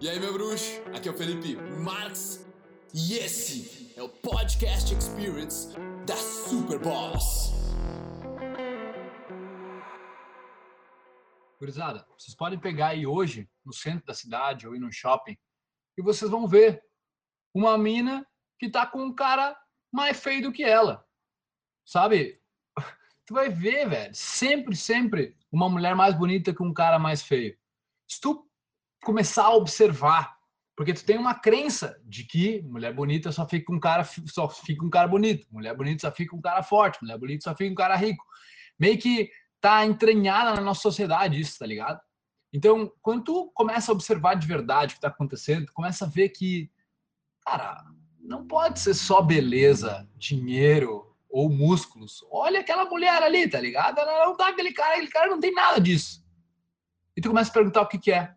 E aí, meu bruxo? Aqui é o Felipe Marx e esse é o Podcast Experience da Super Boss. Gurizada, vocês podem pegar aí hoje, no centro da cidade ou ir no shopping, e vocês vão ver uma mina que tá com um cara mais feio do que ela. Sabe? Tu vai ver, velho, sempre, sempre uma mulher mais bonita que um cara mais feio. Se tu começar a observar, porque tu tem uma crença de que mulher bonita só fica com um cara só fica um cara bonito, mulher bonita só fica com um cara forte, mulher bonita só fica um cara rico. Meio que tá entranhada na nossa sociedade isso, tá ligado? Então, quando tu começa a observar de verdade o que tá acontecendo, tu começa a ver que, cara, não pode ser só beleza, dinheiro ou músculos. Olha aquela mulher ali, tá ligado? Ela não tá aquele cara, aquele cara não tem nada disso. E tu começa a perguntar o que que é.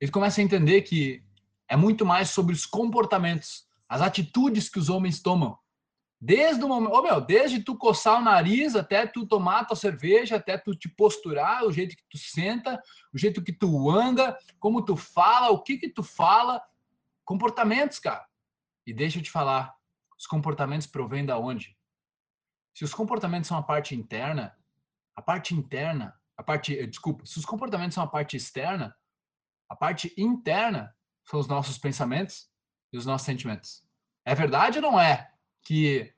E tu começa a entender que é muito mais sobre os comportamentos, as atitudes que os homens tomam. Desde o momento, oh, meu, desde tu coçar o nariz até tu tomar tua cerveja, até tu te posturar, o jeito que tu senta, o jeito que tu anda, como tu fala, o que que tu fala, comportamentos, cara. E deixa eu te falar, os comportamentos provêm da onde? Se os comportamentos são a parte interna, a parte interna, a parte, eh, desculpa, se os comportamentos são a parte externa, a parte interna são os nossos pensamentos e os nossos sentimentos. É verdade ou não é que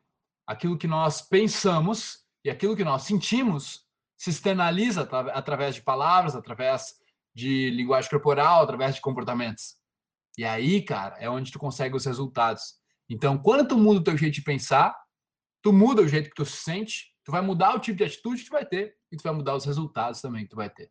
aquilo que nós pensamos e aquilo que nós sentimos se externaliza através de palavras, através de linguagem corporal, através de comportamentos? E aí, cara, é onde tu consegue os resultados. Então, quando tu muda o teu jeito de pensar, tu muda o jeito que tu se sente, tu vai mudar o tipo de atitude que tu vai ter e tu vai mudar os resultados também que tu vai ter.